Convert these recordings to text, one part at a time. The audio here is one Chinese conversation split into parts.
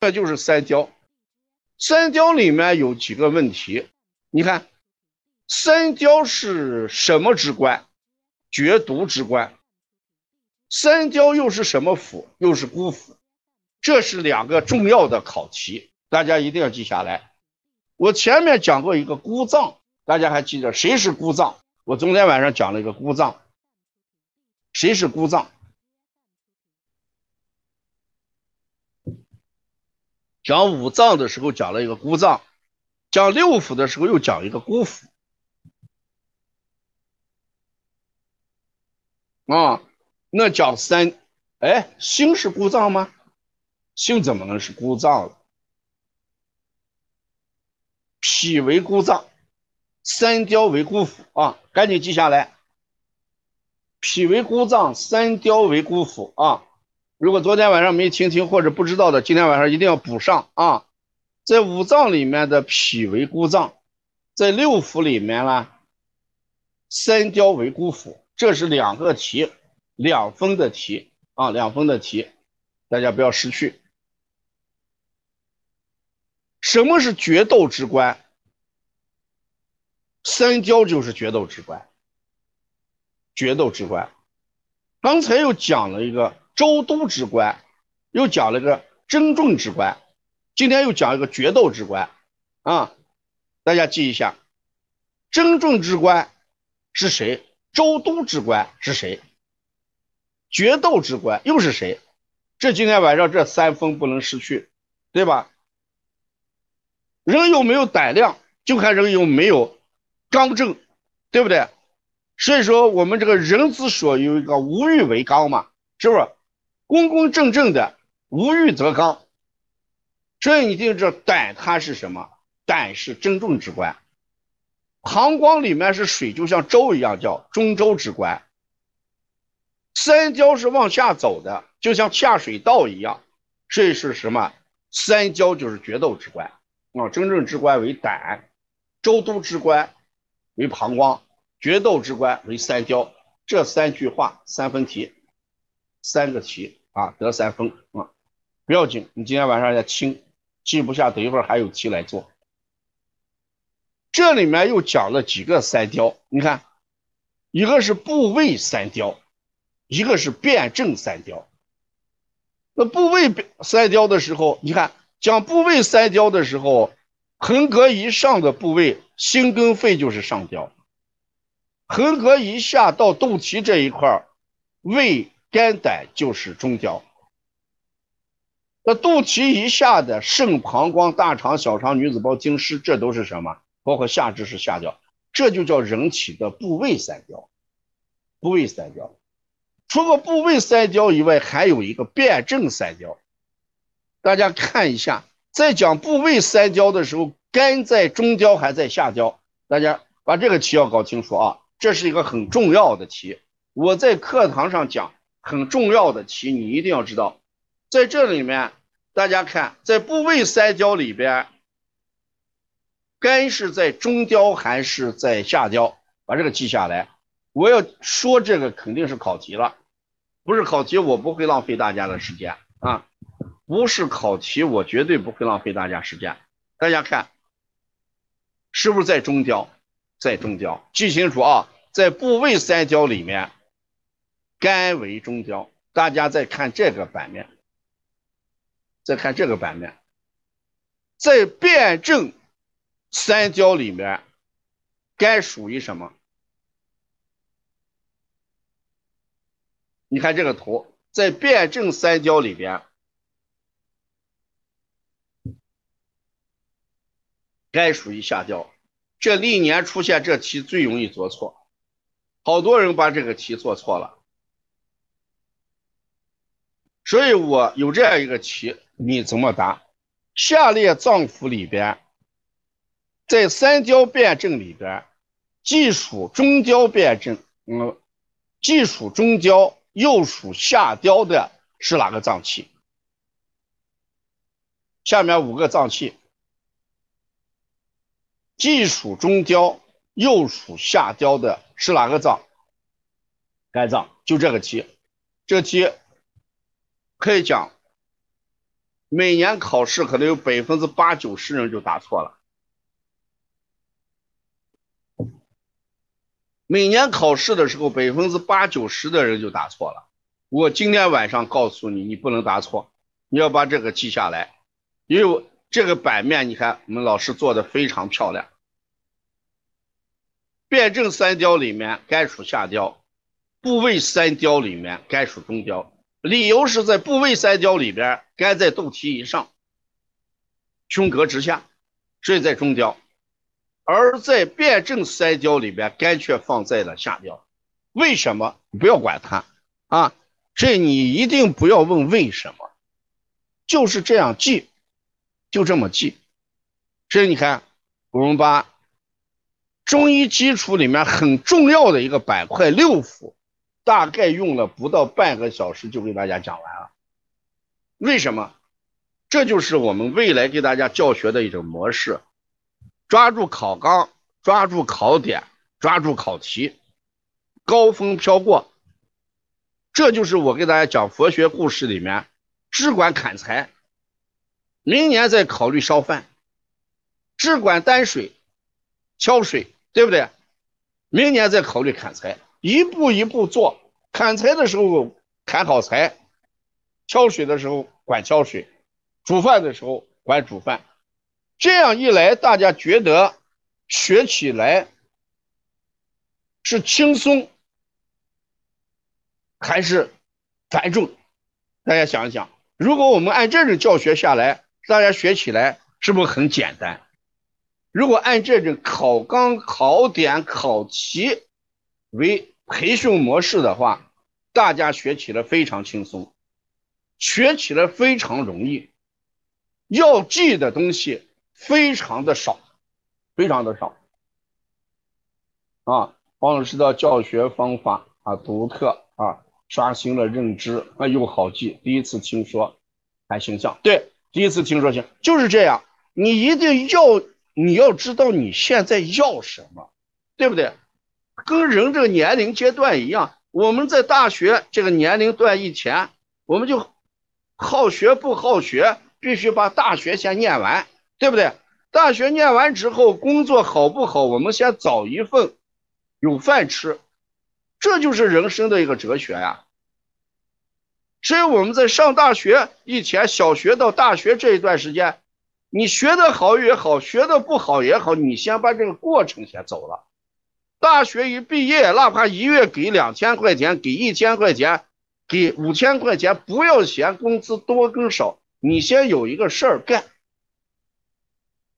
这就是三焦。三焦里面有几个问题，你看，三焦是什么之官？绝毒之官。三焦又是什么府？又是孤府。这是两个重要的考题，大家一定要记下来。我前面讲过一个孤藏，大家还记得谁是孤藏？我昨天晚上讲了一个孤藏，谁是孤藏？讲五脏的时候讲了一个孤脏，讲六腑的时候又讲一个孤腑。啊，那讲三，哎，心是孤脏吗？心怎么能是孤脏了？脾为孤脏，三焦为孤腑啊！赶紧记下来，脾为孤脏，三焦为孤腑啊！如果昨天晚上没听清或者不知道的，今天晚上一定要补上啊！在五脏里面的脾为孤脏，在六腑里面呢，三焦为孤腑，这是两个题，两分的题啊，两分的题，大家不要失去。什么是决斗之官？三焦就是决斗之官，决斗之官。刚才又讲了一个。周都之官，又讲了个争重之官，今天又讲一个决斗之官，啊，大家记一下，争重之官是谁？周都之官是谁？决斗之官又是谁？这今天晚上这三分不能失去，对吧？人有没有胆量，就看人有没有刚正，对不对？所以说我们这个人之所有一个无欲为刚嘛，是不是？公公正正的，无欲则刚。这你定这胆，它是什么？胆是珍重之官。膀胱里面是水，就像粥一样，叫中州之官。三焦是往下走的，就像下水道一样。这是什么？三焦就是决斗之官啊！真正之官为胆，周都之官为膀胱，决斗之官为三焦。这三句话，三分题，三个题。啊，得三分啊，不要紧，你今天晚上要听，记不下，等一会儿还有题来做。这里面又讲了几个三雕，你看，一个是部位三雕，一个是辩证三雕。那部位三雕的时候，你看讲部位三雕的时候，横膈以上的部位，心跟肺就是上雕；横膈以下到肚脐这一块胃。肝胆就是中焦，那肚脐以下的肾、膀胱、大肠、小肠、女子胞、经湿，这都是什么？包括下肢是下焦，这就叫人体的部位三焦。部位三焦，除了部位三焦以外，还有一个辩证三焦。大家看一下，在讲部位三焦的时候，肝在中焦还在下焦？大家把这个题要搞清楚啊，这是一个很重要的题。我在课堂上讲。很重要的题，你一定要知道，在这里面，大家看，在部位三焦里边，肝是在中焦还是在下焦？把这个记下来。我要说这个肯定是考题了，不是考题我不会浪费大家的时间啊，不是考题我绝对不会浪费大家时间。大家看，是不是在中焦？在中焦，记清楚啊，在部位三焦里面。肝为中焦，大家再看这个版面，再看这个版面，在辩证三焦里面，肝属于什么？你看这个图，在辩证三焦里边，肝属于下焦，这历年出现这题最容易做错，好多人把这个题做错了。所以我有这样一个题，你怎么答？下列脏腑里边，在三焦辩证里边，既属中焦辩证，嗯，既属中焦又属下焦的是哪个脏器？下面五个脏器，既属中焦又属下焦的是哪个脏？肝脏，就这个题，这题。可以讲，每年考试可能有百分之八九十人就答错了。每年考试的时候，百分之八九十的人就答错了。我今天晚上告诉你，你不能答错，你要把这个记下来。因为这个版面，你看我们老师做的非常漂亮。辩证三雕里面该属下雕，部位三雕里面该属中雕。理由是在部位三焦里边，肝在肚脐以上，胸膈之下，所以在中焦；而在辩证三焦里边，肝却放在了下焦。为什么？不要管它啊，这你一定不要问为什么，就是这样记，就这么记。所以你看，我们把。中医基础里面很重要的一个板块六腑，大概用了不到半个小时就给大家讲完了。为什么？这就是我们未来给大家教学的一种模式，抓住考纲，抓住考点，抓住考题，高峰飘过。这就是我给大家讲佛学故事里面，只管砍柴，明年再考虑烧饭，只管担水，挑水。对不对？明年再考虑砍柴，一步一步做。砍柴的时候砍好柴，挑水的时候管挑水，煮饭的时候管煮饭。这样一来，大家觉得学起来是轻松还是繁重？大家想一想，如果我们按这种教学下来，大家学起来是不是很简单？如果按这种考纲、考点、考题为培训模式的话，大家学起来非常轻松，学起来非常容易，要记的东西非常的少，非常的少。啊，王老师的教学方法啊独特啊，刷新了认知啊又好记，第一次听说还形象，对，第一次听说行，就是这样，你一定要。你要知道你现在要什么，对不对？跟人这个年龄阶段一样，我们在大学这个年龄段以前，我们就好学不好学，必须把大学先念完，对不对？大学念完之后，工作好不好，我们先找一份有饭吃，这就是人生的一个哲学呀。所以我们在上大学以前，小学到大学这一段时间。你学的好也好，学的不好也好，你先把这个过程先走了。大学一毕业，哪怕一月给两千块钱，给一千块钱，给五千块钱，不要嫌工资多跟少，你先有一个事儿干，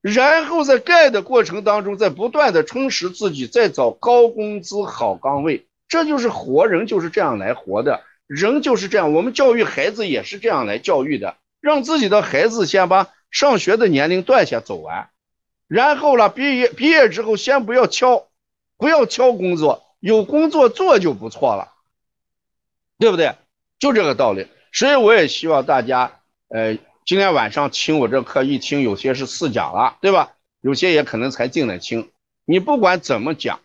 然后在干的过程当中，在不断的充实自己，再找高工资好岗位。这就是活人就是这样来活的，人就是这样。我们教育孩子也是这样来教育的，让自己的孩子先把。上学的年龄段先走完，然后了毕业毕业之后先不要敲，不要挑工作，有工作做就不错了，对不对？就这个道理。所以我也希望大家，呃，今天晚上听我这课一听，有些是试讲了，对吧？有些也可能才进来听。你不管怎么讲，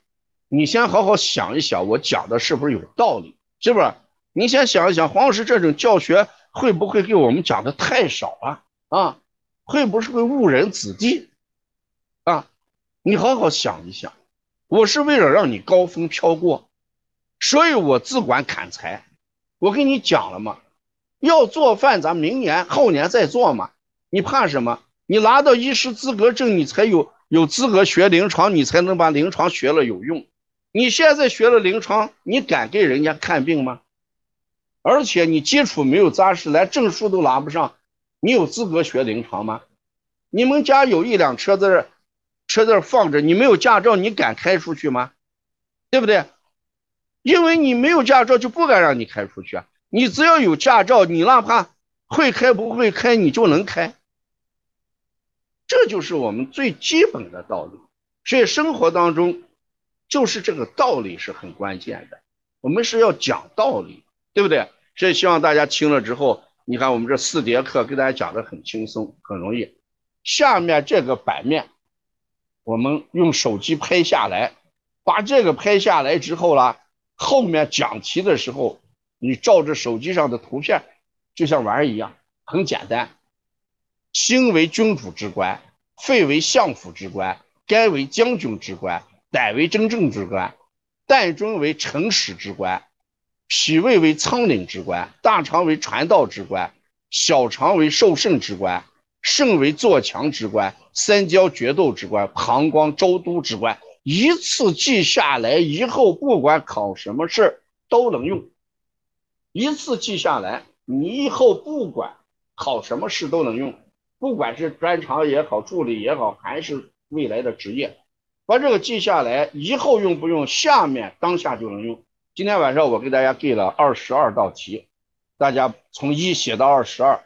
你先好好想一想，我讲的是不是有道理？是不是？你先想一想，黄老师这种教学会不会给我们讲的太少了啊？会不会误人子弟啊？你好好想一想，我是为了让你高峰飘过，所以我只管砍柴。我跟你讲了嘛，要做饭，咱明年后年再做嘛。你怕什么？你拿到医师资格证，你才有有资格学临床，你才能把临床学了有用。你现在学了临床，你敢给人家看病吗？而且你基础没有扎实，连证书都拿不上。你有资格学临床吗？你们家有一辆车在这，车在放着，你没有驾照，你敢开出去吗？对不对？因为你没有驾照，就不敢让你开出去啊。你只要有驾照，你哪怕会开不会开，你就能开。这就是我们最基本的道理。所以生活当中，就是这个道理是很关键的。我们是要讲道理，对不对？所以希望大家听了之后。你看，我们这四节课给大家讲的很轻松，很容易。下面这个版面，我们用手机拍下来，把这个拍下来之后啦，后面讲题的时候，你照着手机上的图片，就像玩一样，很简单。心为君主之官，肺为相府之官，肝为将军之官，胆为真正之官，胆中为臣使之官，脾胃为仓廪之官，大肠为传道之官，小肠为受胜之官，肾为做强之官，三焦决斗之官，膀胱周都之官。一次记下来以后，不管考什么试都能用。一次记下来，你以后不管考什么试都能用，不管是专长也好，助理也好，还是未来的职业，把这个记下来以后用不用，下面当下就能用。今天晚上我给大家给了二十二道题，大家从一写到二十二，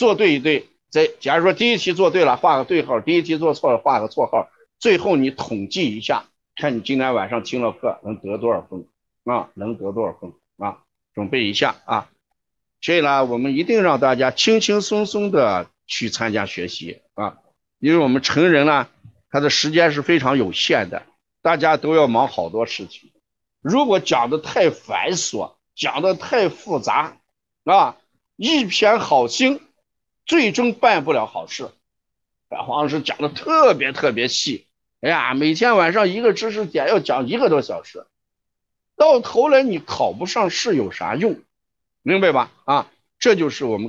做对一对。再假如说第一题做对了，画个对号；第一题做错了，画个错号。最后你统计一下，看你今天晚上听了课能得多少分啊？能得多少分啊？准备一下啊！所以呢，我们一定让大家轻轻松松的去参加学习啊，因为我们成人呢，他的时间是非常有限的，大家都要忙好多事情。如果讲的太繁琐，讲的太复杂啊，一片好心，最终办不了好事。黄老师讲的特别特别细。哎呀，每天晚上一个知识点要讲一个多小时，到头来你考不上试有啥用？明白吧？啊，这就是我们给。